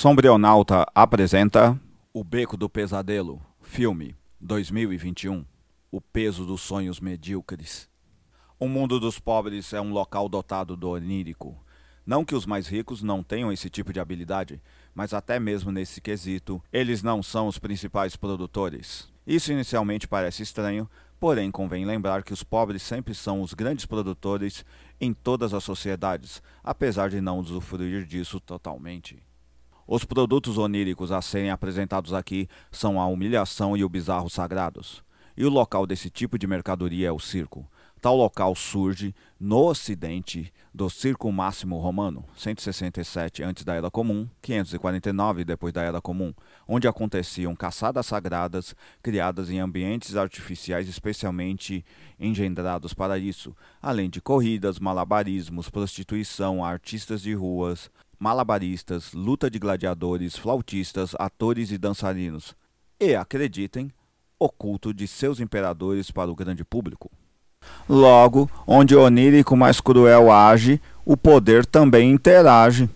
Sombrionauta apresenta O Beco do Pesadelo, filme 2021. O peso dos sonhos medíocres. O mundo dos pobres é um local dotado do onírico. Não que os mais ricos não tenham esse tipo de habilidade, mas até mesmo nesse quesito, eles não são os principais produtores. Isso inicialmente parece estranho, porém convém lembrar que os pobres sempre são os grandes produtores em todas as sociedades, apesar de não usufruir disso totalmente. Os produtos oníricos a serem apresentados aqui são a humilhação e o bizarro sagrados. E o local desse tipo de mercadoria é o circo. Tal local surge no ocidente do Circo Máximo Romano, 167 antes da Era Comum, 549 depois da Era Comum, onde aconteciam caçadas sagradas criadas em ambientes artificiais especialmente engendrados para isso, além de corridas, malabarismos, prostituição, artistas de ruas, malabaristas, luta de gladiadores, flautistas, atores e dançarinos. E, acreditem, o culto de seus imperadores para o grande público. Logo, onde o onírico mais cruel age, o poder também interage.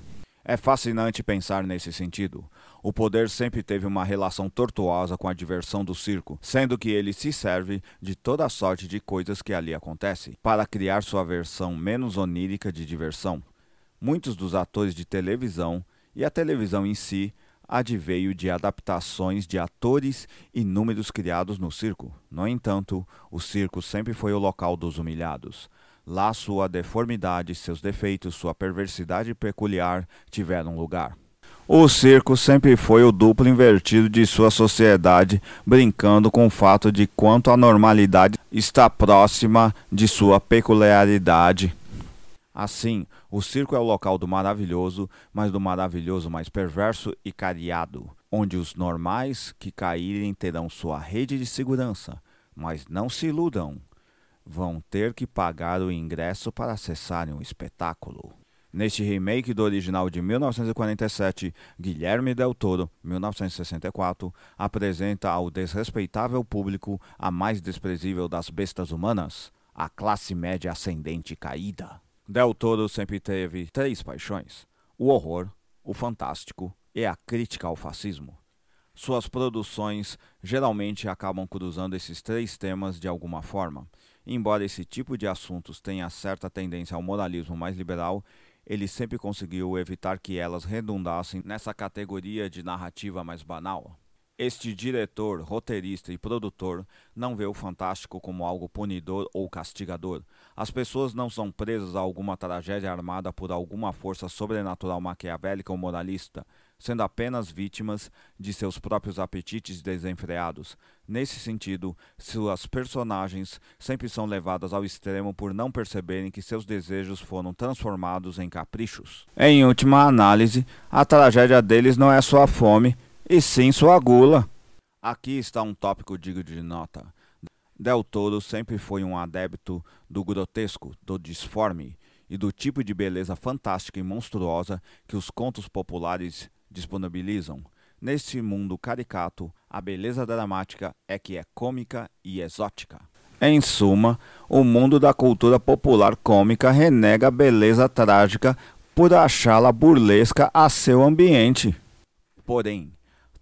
É fascinante pensar nesse sentido. O poder sempre teve uma relação tortuosa com a diversão do circo, sendo que ele se serve de toda sorte de coisas que ali acontecem, para criar sua versão menos onírica de diversão. Muitos dos atores de televisão e a televisão em si adveio de adaptações de atores e números criados no circo. No entanto, o circo sempre foi o local dos humilhados. Lá sua deformidade, seus defeitos, sua perversidade peculiar tiveram lugar. O circo sempre foi o duplo invertido de sua sociedade, brincando com o fato de quanto a normalidade está próxima de sua peculiaridade. Assim, o circo é o local do maravilhoso, mas do maravilhoso mais perverso e cariado, onde os normais que caírem terão sua rede de segurança, mas não se iludam, vão ter que pagar o ingresso para acessarem o espetáculo. Neste remake do original de 1947, Guilherme Del Toro, 1964, apresenta ao desrespeitável público a mais desprezível das bestas humanas, a classe média ascendente caída. Del Toro sempre teve três paixões: o horror, o fantástico e a crítica ao fascismo. Suas produções geralmente acabam cruzando esses três temas de alguma forma. Embora esse tipo de assuntos tenha certa tendência ao moralismo mais liberal, ele sempre conseguiu evitar que elas redundassem nessa categoria de narrativa mais banal. Este diretor, roteirista e produtor não vê o fantástico como algo punidor ou castigador. As pessoas não são presas a alguma tragédia armada por alguma força sobrenatural maquiavélica ou moralista, sendo apenas vítimas de seus próprios apetites desenfreados. Nesse sentido, suas personagens sempre são levadas ao extremo por não perceberem que seus desejos foram transformados em caprichos. Em última análise, a tragédia deles não é só a fome e sim sua gula. Aqui está um tópico digno de nota. Del Toro sempre foi um adepto do grotesco, do disforme e do tipo de beleza fantástica e monstruosa que os contos populares disponibilizam. Nesse mundo caricato, a beleza dramática é que é cômica e exótica. Em suma, o mundo da cultura popular cômica renega a beleza trágica por achá-la burlesca a seu ambiente. Porém,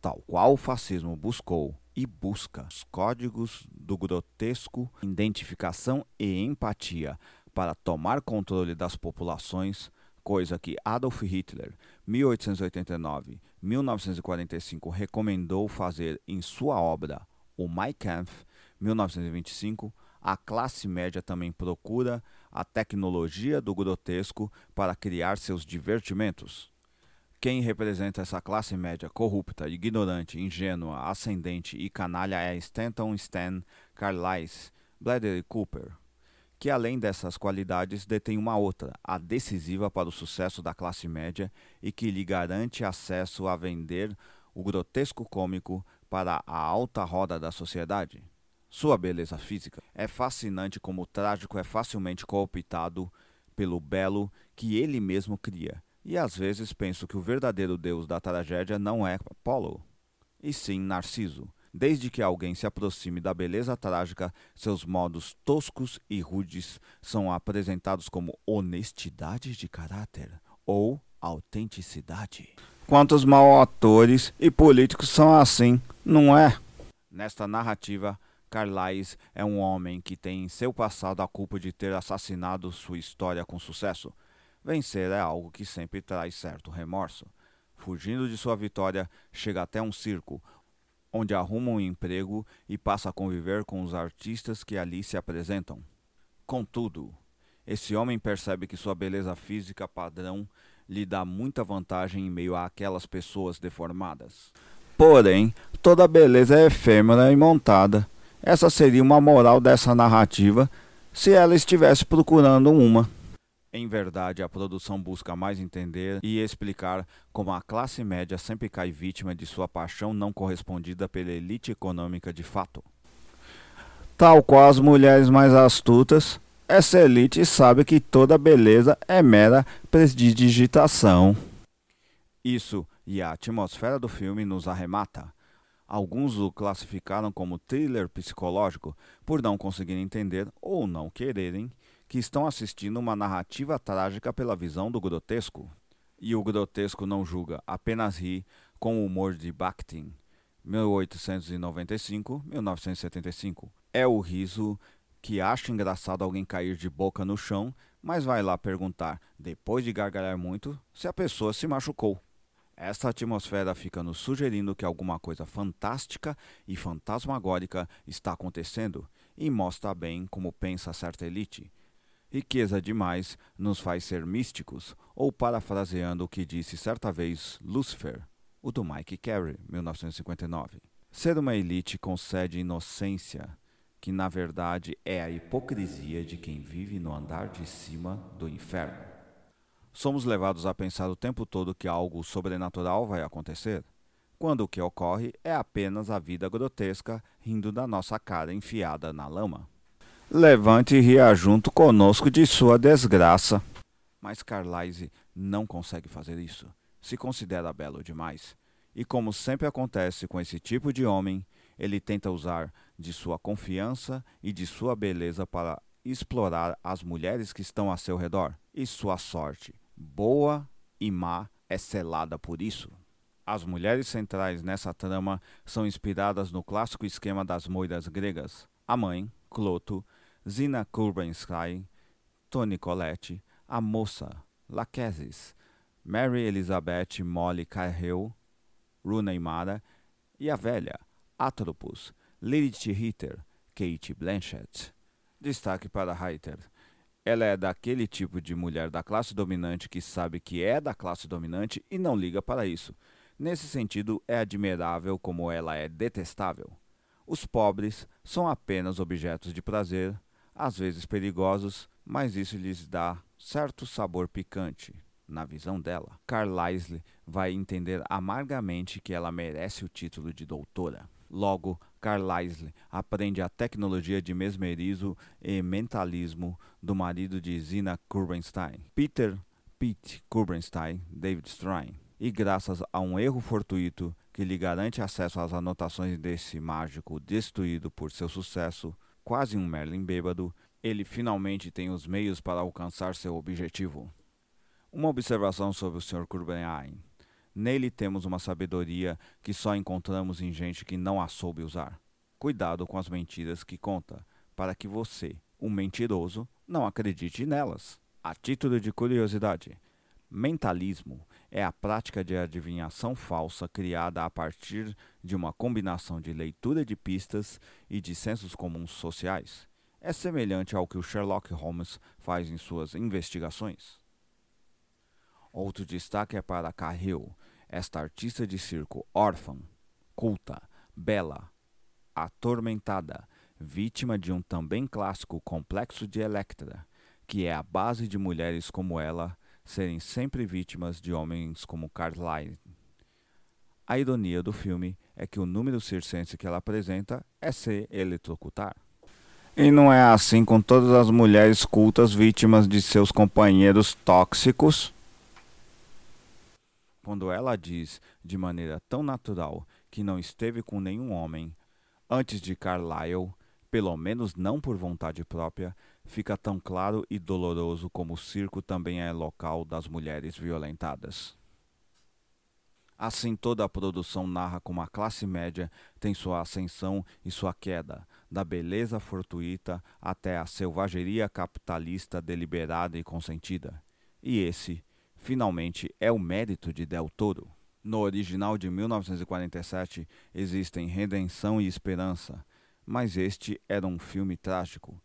tal qual o fascismo buscou e busca os códigos do grotesco, identificação e empatia para tomar controle das populações, coisa que Adolf Hitler, 1889-1945, recomendou fazer em sua obra O Mein Kampf, 1925, a classe média também procura a tecnologia do grotesco para criar seus divertimentos. Quem representa essa classe média corrupta, ignorante, ingênua, ascendente e canalha é Stanton Stan Carlisle Bradley Cooper, que além dessas qualidades detém uma outra, a decisiva para o sucesso da classe média e que lhe garante acesso a vender o grotesco cômico para a alta roda da sociedade. Sua beleza física é fascinante como o trágico é facilmente cooptado pelo belo que ele mesmo cria e às vezes penso que o verdadeiro deus da tragédia não é Apolo, e sim Narciso. Desde que alguém se aproxime da beleza trágica, seus modos toscos e rudes são apresentados como honestidade de caráter ou autenticidade. Quantos mal atores e políticos são assim, não é? Nesta narrativa, Carlais é um homem que tem em seu passado a culpa de ter assassinado sua história com sucesso. Vencer é algo que sempre traz certo remorso. Fugindo de sua vitória, chega até um circo, onde arruma um emprego e passa a conviver com os artistas que ali se apresentam. Contudo, esse homem percebe que sua beleza física padrão lhe dá muita vantagem em meio àquelas pessoas deformadas. Porém, toda beleza é efêmera e montada. Essa seria uma moral dessa narrativa se ela estivesse procurando uma. Em verdade, a produção busca mais entender e explicar como a classe média sempre cai vítima de sua paixão não correspondida pela elite econômica de fato. Tal qual as mulheres mais astutas, essa elite sabe que toda beleza é mera prestidigitação. Isso e a atmosfera do filme nos arremata. Alguns o classificaram como thriller psicológico por não conseguirem entender ou não quererem que estão assistindo uma narrativa trágica pela visão do grotesco. E o grotesco não julga, apenas ri com o humor de Bakhtin, 1895-1975. É o riso que acha engraçado alguém cair de boca no chão, mas vai lá perguntar, depois de gargalhar muito, se a pessoa se machucou. Esta atmosfera fica nos sugerindo que alguma coisa fantástica e fantasmagórica está acontecendo e mostra bem como pensa certa elite Riqueza demais nos faz ser místicos, ou parafraseando o que disse certa vez Lucifer, o do Mike Carey, 1959. Ser uma elite concede inocência, que na verdade é a hipocrisia de quem vive no andar de cima do inferno. Somos levados a pensar o tempo todo que algo sobrenatural vai acontecer, quando o que ocorre é apenas a vida grotesca rindo da nossa cara enfiada na lama. Levante e ria junto conosco de sua desgraça. Mas Carlyle não consegue fazer isso. Se considera belo demais. E como sempre acontece com esse tipo de homem, ele tenta usar de sua confiança e de sua beleza para explorar as mulheres que estão a seu redor. E sua sorte, boa e má, é selada por isso. As mulheres centrais nessa trama são inspiradas no clássico esquema das moiras gregas: a mãe, Cloto, Zina Kurbenstein, Toni Collette, a moça, Laquesis, Mary Elizabeth Molly Cahill, Runa Imara e a velha, Atropos, Lilith Ritter, Kate Blanchett. Destaque para Reiter. Ela é daquele tipo de mulher da classe dominante que sabe que é da classe dominante e não liga para isso. Nesse sentido, é admirável como ela é detestável. Os pobres são apenas objetos de prazer, às vezes perigosos, mas isso lhes dá certo sabor picante. Na visão dela, Carlisle vai entender amargamente que ela merece o título de doutora. Logo, Carlisle aprende a tecnologia de mesmerismo e mentalismo do marido de Zina Kurbenstein, Peter Pete Kurbenstein David Strain. E graças a um erro fortuito que lhe garante acesso às anotações desse mágico destruído por seu sucesso, quase um Merlin bêbado, ele finalmente tem os meios para alcançar seu objetivo. Uma observação sobre o Sr. Kurbenain. Nele temos uma sabedoria que só encontramos em gente que não a soube usar. Cuidado com as mentiras que conta, para que você, um mentiroso, não acredite nelas. A título de curiosidade, mentalismo é a prática de adivinhação falsa criada a partir de uma combinação de leitura de pistas e de sensos comuns sociais. É semelhante ao que o Sherlock Holmes faz em suas investigações. Outro destaque é para Cahill, esta artista de circo órfã, culta, bela, atormentada, vítima de um também clássico complexo de Electra, que é a base de mulheres como ela serem sempre vítimas de homens como Carlyle. A ironia do filme é que o número circense que ela apresenta é se eletrocutar. E não é assim com todas as mulheres cultas vítimas de seus companheiros tóxicos? Quando ela diz de maneira tão natural que não esteve com nenhum homem antes de Carlyle, pelo menos não por vontade própria, fica tão claro e doloroso como o circo também é local das mulheres violentadas. Assim, toda a produção narra como a classe média tem sua ascensão e sua queda, da beleza fortuita até a selvageria capitalista deliberada e consentida. E esse, finalmente, é o mérito de Del Toro. No original de 1947 existem redenção e esperança, mas este era um filme trágico.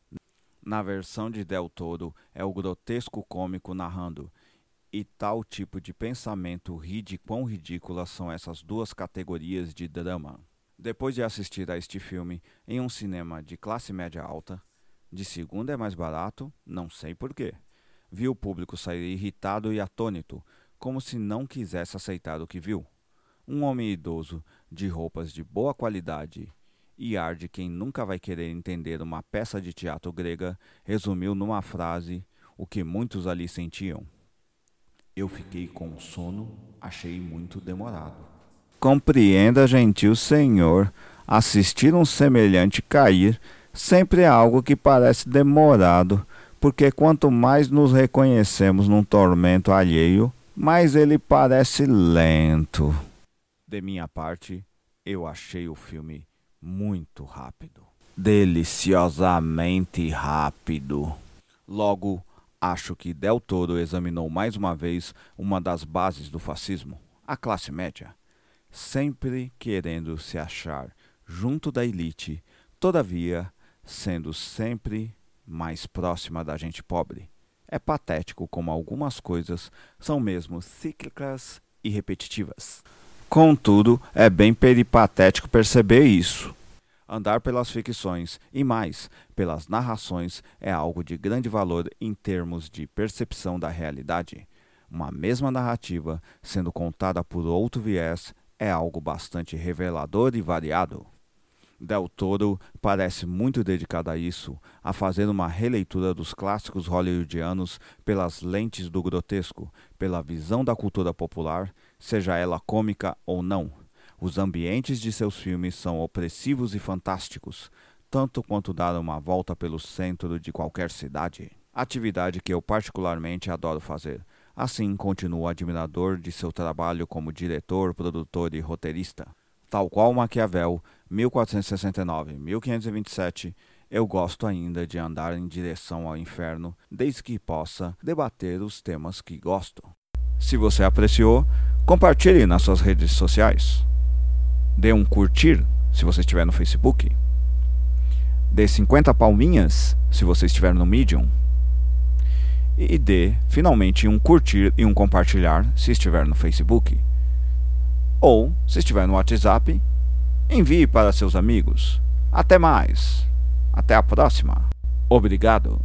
Na versão de Del Toro é o grotesco cômico narrando, e tal tipo de pensamento ri de quão ridículas são essas duas categorias de drama. Depois de assistir a este filme em um cinema de classe média alta, de segunda é mais barato, não sei porquê. Vi o público sair irritado e atônito, como se não quisesse aceitar o que viu. Um homem idoso, de roupas de boa qualidade e ar de quem nunca vai querer entender uma peça de teatro grega, resumiu numa frase o que muitos ali sentiam. Eu fiquei com sono, achei muito demorado. Compreenda, gentil senhor, assistir um semelhante cair sempre é algo que parece demorado, porque quanto mais nos reconhecemos num tormento alheio, mais ele parece lento. De minha parte, eu achei o filme muito rápido. Deliciosamente rápido. Logo, Acho que Del Toro examinou mais uma vez uma das bases do fascismo, a classe média, sempre querendo se achar junto da elite, todavia sendo sempre mais próxima da gente pobre. É patético como algumas coisas são mesmo cíclicas e repetitivas. Contudo, é bem peripatético perceber isso. Andar pelas ficções e mais pelas narrações é algo de grande valor em termos de percepção da realidade. Uma mesma narrativa, sendo contada por outro viés, é algo bastante revelador e variado. Del Toro parece muito dedicado a isso, a fazer uma releitura dos clássicos hollywoodianos pelas lentes do grotesco, pela visão da cultura popular, seja ela cômica ou não os ambientes de seus filmes são opressivos e fantásticos, tanto quanto dar uma volta pelo centro de qualquer cidade. Atividade que eu particularmente adoro fazer. Assim, continuo admirador de seu trabalho como diretor, produtor e roteirista. Tal qual Maquiavel, 1469-1527, eu gosto ainda de andar em direção ao inferno, desde que possa debater os temas que gosto. Se você apreciou, compartilhe nas suas redes sociais dê um curtir se você estiver no Facebook. Dê 50 palminhas se você estiver no Medium. E dê finalmente um curtir e um compartilhar se estiver no Facebook. Ou, se estiver no WhatsApp, envie para seus amigos. Até mais. Até a próxima. Obrigado.